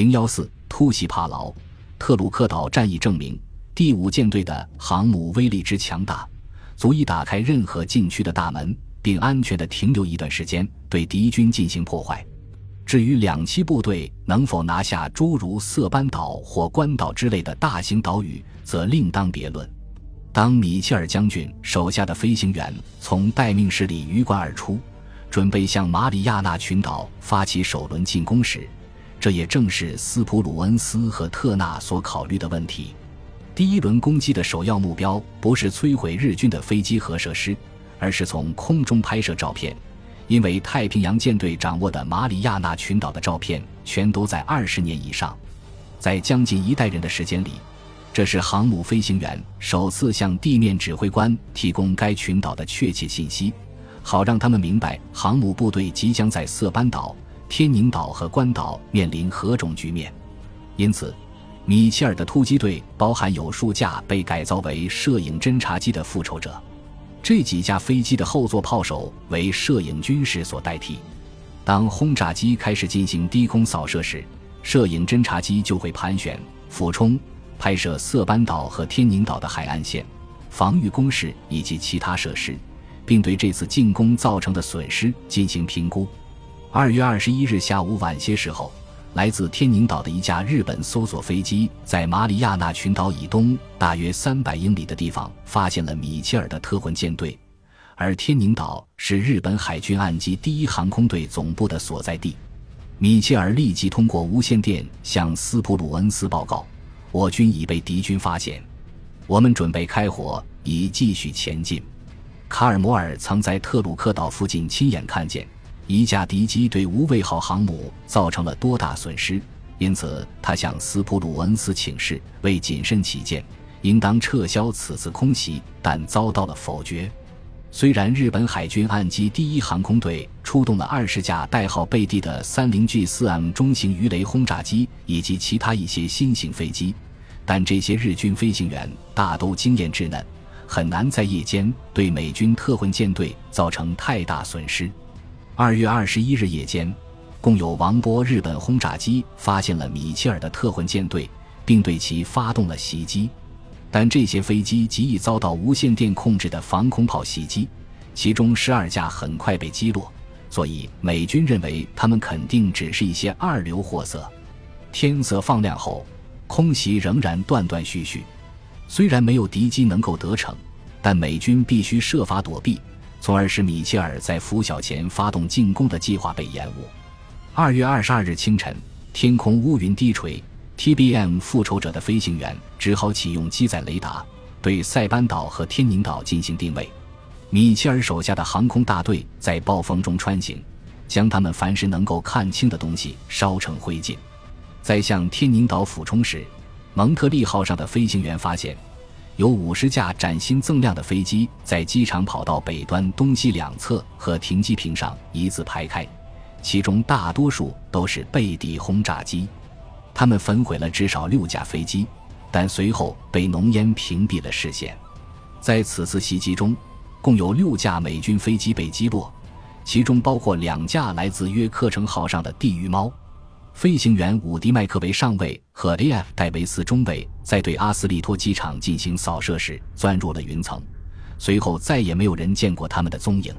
零幺四突袭帕劳，特鲁克岛战役证明第五舰队的航母威力之强大，足以打开任何禁区的大门，并安全的停留一段时间，对敌军进行破坏。至于两栖部队能否拿下诸如色班岛或关岛之类的大型岛屿，则另当别论。当米切尔将军手下的飞行员从待命室里鱼贯而出，准备向马里亚纳群岛发起首轮进攻时，这也正是斯普鲁恩斯和特纳所考虑的问题。第一轮攻击的首要目标不是摧毁日军的飞机和设施，而是从空中拍摄照片，因为太平洋舰队掌握的马里亚纳群岛的照片全都在二十年以上，在将近一代人的时间里，这是航母飞行员首次向地面指挥官提供该群岛的确切信息，好让他们明白航母部队即将在色班岛。天宁岛和关岛面临何种局面？因此，米切尔的突击队包含有数架被改造为摄影侦察机的复仇者。这几架飞机的后座炮手为摄影军士所代替。当轰炸机开始进行低空扫射时，摄影侦察机就会盘旋、俯冲，拍摄色班岛和天宁岛的海岸线、防御工事以及其他设施，并对这次进攻造成的损失进行评估。二月二十一日下午晚些时候，来自天宁岛的一架日本搜索飞机在马里亚纳群岛以东大约三百英里的地方发现了米切尔的特混舰队，而天宁岛是日本海军岸基第一航空队总部的所在地。米切尔立即通过无线电向斯普鲁恩斯报告：“我军已被敌军发现，我们准备开火以继续前进。”卡尔摩尔曾在特鲁克岛附近亲眼看见。一架敌机对无畏号航母造成了多大损失？因此，他向斯普鲁恩斯请示，为谨慎起见，应当撤销此次空袭，但遭到了否决。虽然日本海军岸基第一航空队出动了二十架代号贝蒂的三零 G 四 M 中型鱼雷轰炸机以及其他一些新型飞机，但这些日军飞行员大都经验稚嫩，很难在夜间对美军特混舰队造成太大损失。二月二十一日夜间，共有王波日本轰炸机发现了米切尔的特混舰队，并对其发动了袭击。但这些飞机极易遭到无线电控制的防空炮袭击，其中十二架很快被击落，所以美军认为他们肯定只是一些二流货色。天色放亮后，空袭仍然断断续续。虽然没有敌机能够得逞，但美军必须设法躲避。从而使米切尔在拂晓前发动进攻的计划被延误。二月二十二日清晨，天空乌云低垂，TBM 复仇者的飞行员只好启用机载雷达，对塞班岛和天宁岛进行定位。米切尔手下的航空大队在暴风中穿行，将他们凡是能够看清的东西烧成灰烬。在向天宁岛俯冲时，蒙特利号上的飞行员发现。有五十架崭新锃亮的飞机在机场跑道北端东西两侧和停机坪上一字排开，其中大多数都是贝蒂轰炸机。他们焚毁了至少六架飞机，但随后被浓烟屏蔽了视线。在此次袭击中，共有六架美军飞机被击落，其中包括两架来自约克城号上的地狱猫。飞行员伍迪·麦克维上尉和 A.F. 戴维斯中尉在对阿斯利托机场进行扫射时钻入了云层，随后再也没有人见过他们的踪影。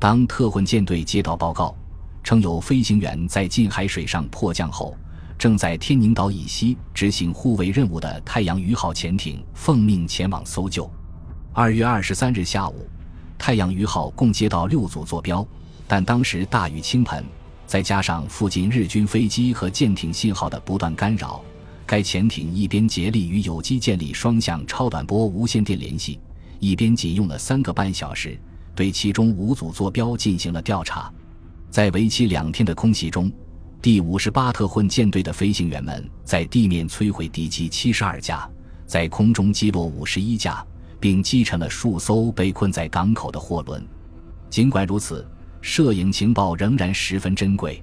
当特混舰队接到报告，称有飞行员在近海水上迫降后，正在天宁岛以西执行护卫任务的太阳鱼号潜艇奉命前往搜救。二月二十三日下午，太阳鱼号共接到六组坐标，但当时大雨倾盆。再加上附近日军飞机和舰艇信号的不断干扰，该潜艇一边竭力与有机建立双向超短波无线电联系，一边仅用了三个半小时对其中五组坐标进行了调查。在为期两天的空袭中，第五十八特混舰队的飞行员们在地面摧毁敌机七十二架，在空中击落五十一架，并击沉了数艘被困在港口的货轮。尽管如此。摄影情报仍然十分珍贵，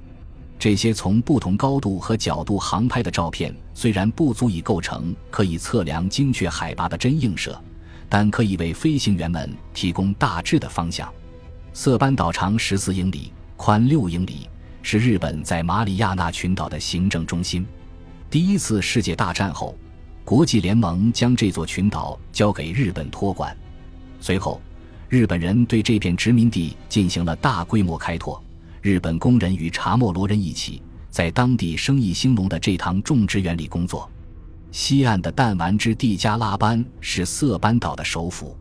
这些从不同高度和角度航拍的照片虽然不足以构成可以测量精确海拔的真映射，但可以为飞行员们提供大致的方向。色班岛长14英里，宽6英里，是日本在马里亚纳群岛的行政中心。第一次世界大战后，国际联盟将这座群岛交给日本托管。随后，日本人对这片殖民地进行了大规模开拓。日本工人与查莫罗人一起，在当地生意兴隆的这趟种植园里工作。西岸的弹丸之地加拉班是色班岛的首府，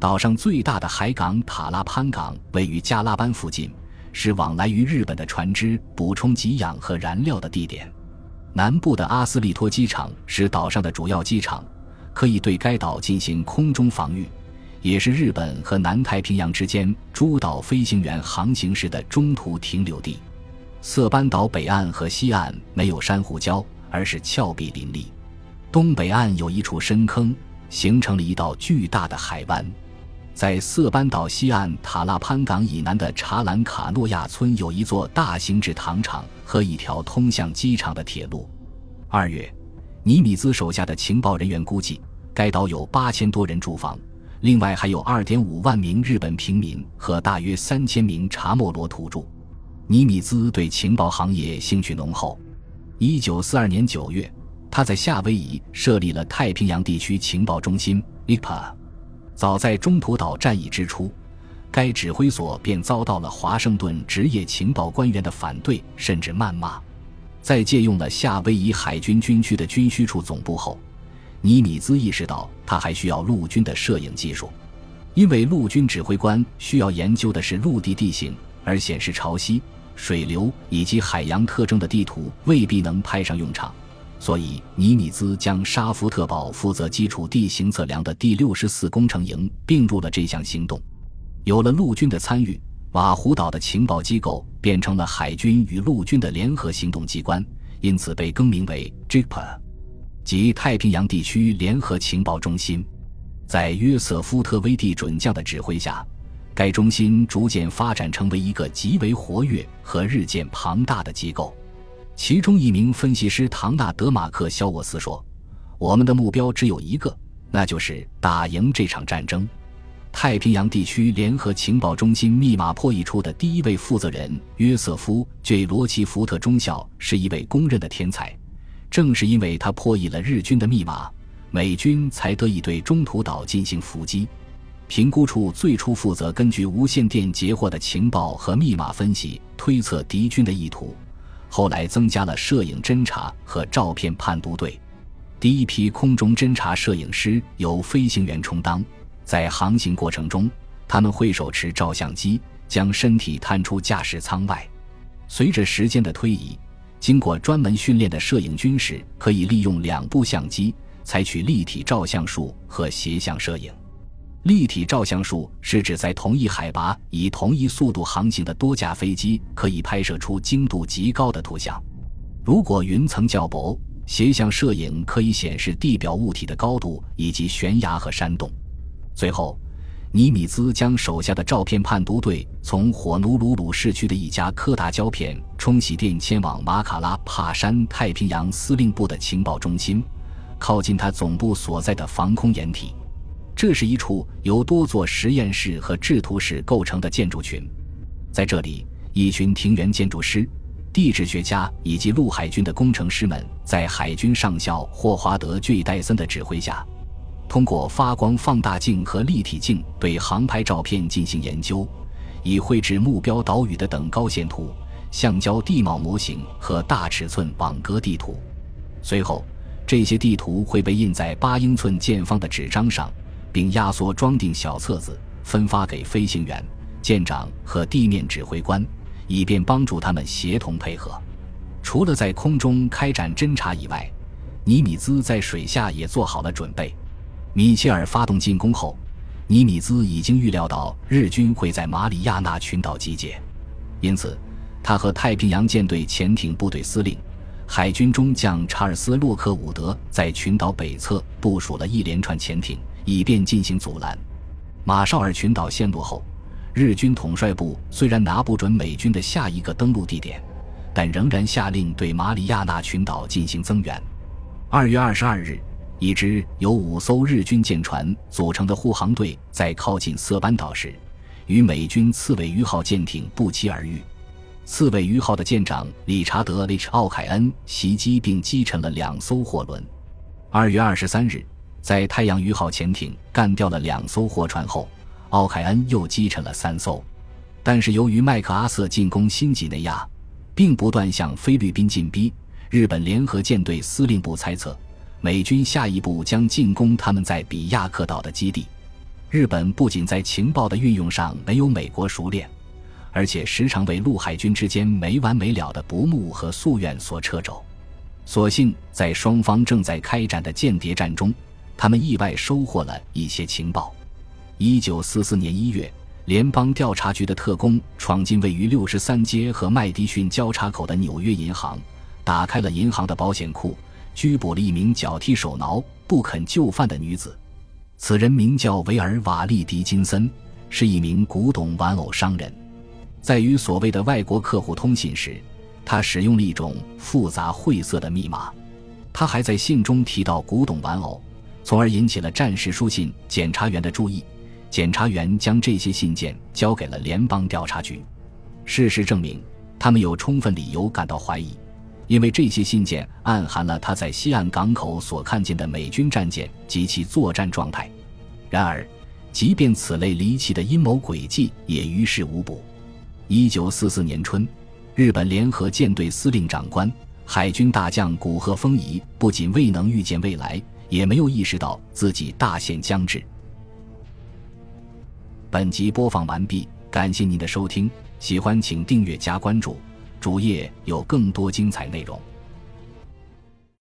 岛上最大的海港塔拉潘港位于加拉班附近，是往来于日本的船只补充给养和燃料的地点。南部的阿斯利托机场是岛上的主要机场，可以对该岛进行空中防御，也是日本和南太平洋之间诸岛飞行员航行时的中途停留地。色班岛北岸和西岸没有珊瑚礁，而是峭壁林立。东北岸有一处深坑，形成了一道巨大的海湾。在色班岛西岸塔拉潘港以南的查兰卡诺亚村，有一座大型制糖厂和一条通向机场的铁路。二月，尼米兹手下的情报人员估计，该岛有八千多人住房，另外还有二点五万名日本平民和大约三千名查莫罗土著。尼米兹对情报行业兴趣浓厚。一九四二年九月。他在夏威夷设立了太平洋地区情报中心 （IPA）。早在中途岛战役之初，该指挥所便遭到了华盛顿职业情报官员的反对甚至谩骂。在借用了夏威夷海军军区的军需处总部后，尼米兹意识到他还需要陆军的摄影技术，因为陆军指挥官需要研究的是陆地地形，而显示潮汐、水流以及海洋特征的地图未必能派上用场。所以，尼米兹将沙夫特堡负责基础地形测量的第六十四工程营并入了这项行动。有了陆军的参与，瓦胡岛的情报机构变成了海军与陆军的联合行动机关，因此被更名为 JIPA，即太平洋地区联合情报中心。在约瑟夫特威蒂准将的指挥下，该中心逐渐发展成为一个极为活跃和日渐庞大的机构。其中一名分析师唐纳德·马克·肖沃斯说：“我们的目标只有一个，那就是打赢这场战争。”太平洋地区联合情报中心密码破译处的第一位负责人约瑟夫 ·J· 罗奇福特中校是一位公认的天才。正是因为他破译了日军的密码，美军才得以对中途岛进行伏击。评估处最初负责根据无线电截获的情报和密码分析，推测敌军的意图。后来增加了摄影侦察和照片判读队，第一批空中侦察摄影师由飞行员充当，在航行过程中，他们会手持照相机，将身体探出驾驶舱外。随着时间的推移，经过专门训练的摄影军士可以利用两部相机，采取立体照相术和斜向摄影。立体照相术是指在同一海拔以同一速度航行的多架飞机可以拍摄出精度极高的图像。如果云层较薄，斜向摄影可以显示地表物体的高度以及悬崖和山洞。最后，尼米兹将手下的照片判读队从火奴鲁鲁市区的一家柯达胶片冲洗店迁往马卡拉帕山太平洋司令部的情报中心，靠近他总部所在的防空掩体。这是一处由多座实验室和制图室构成的建筑群，在这里，一群庭园建筑师、地质学家以及陆海军的工程师们，在海军上校霍华德·巨戴森的指挥下，通过发光放大镜和立体镜对航拍照片进行研究，以绘制目标岛屿的等高线图、橡胶地貌模型和大尺寸网格地图。随后，这些地图会被印在八英寸见方的纸张上。并压缩装订小册子，分发给飞行员、舰长和地面指挥官，以便帮助他们协同配合。除了在空中开展侦察以外，尼米兹在水下也做好了准备。米切尔发动进攻后，尼米兹已经预料到日军会在马里亚纳群岛集结，因此他和太平洋舰队潜艇部队司令、海军中将查尔斯·洛克伍德在群岛北侧部署了一连串潜艇。以便进行阻拦。马绍尔群岛陷落后，日军统帅部虽然拿不准美军的下一个登陆地点，但仍然下令对马里亚纳群岛进行增援。二月二十二日，一支由五艘日军舰船组成的护航队在靠近色班岛时，与美军刺猬鱼号舰艇不期而遇。刺猬鱼号的舰长理查德 ·H· 奥凯恩袭击并击沉了两艘货轮。二月二十三日，在太阳鱼号潜艇干掉了两艘货船后，奥凯恩又击沉了三艘。但是由于麦克阿瑟进攻新几内亚，并不断向菲律宾进逼，日本联合舰队司令部猜测，美军下一步将进攻他们在比亚克岛的基地。日本不仅在情报的运用上没有美国熟练，而且时常为陆海军之间没完没了的不睦和夙愿所掣肘。所幸在双方正在开展的间谍战中，他们意外收获了一些情报。一九四四年一月。联邦调查局的特工闯进位于六十三街和麦迪逊交叉口的纽约银行，打开了银行的保险库，拘捕了一名脚踢手挠、不肯就范的女子。此人名叫维尔瓦利迪金森，是一名古董玩偶商人。在与所谓的外国客户通信时，他使用了一种复杂晦涩的密码。他还在信中提到古董玩偶，从而引起了战时书信检查员的注意。检察员将这些信件交给了联邦调查局。事实证明，他们有充分理由感到怀疑，因为这些信件暗含了他在西岸港口所看见的美军战舰及其作战状态。然而，即便此类离奇的阴谋诡计也于事无补。一九四四年春，日本联合舰队司令长官、海军大将古贺丰仪不仅未能预见未来，也没有意识到自己大限将至。本集播放完毕，感谢您的收听，喜欢请订阅加关注，主页有更多精彩内容。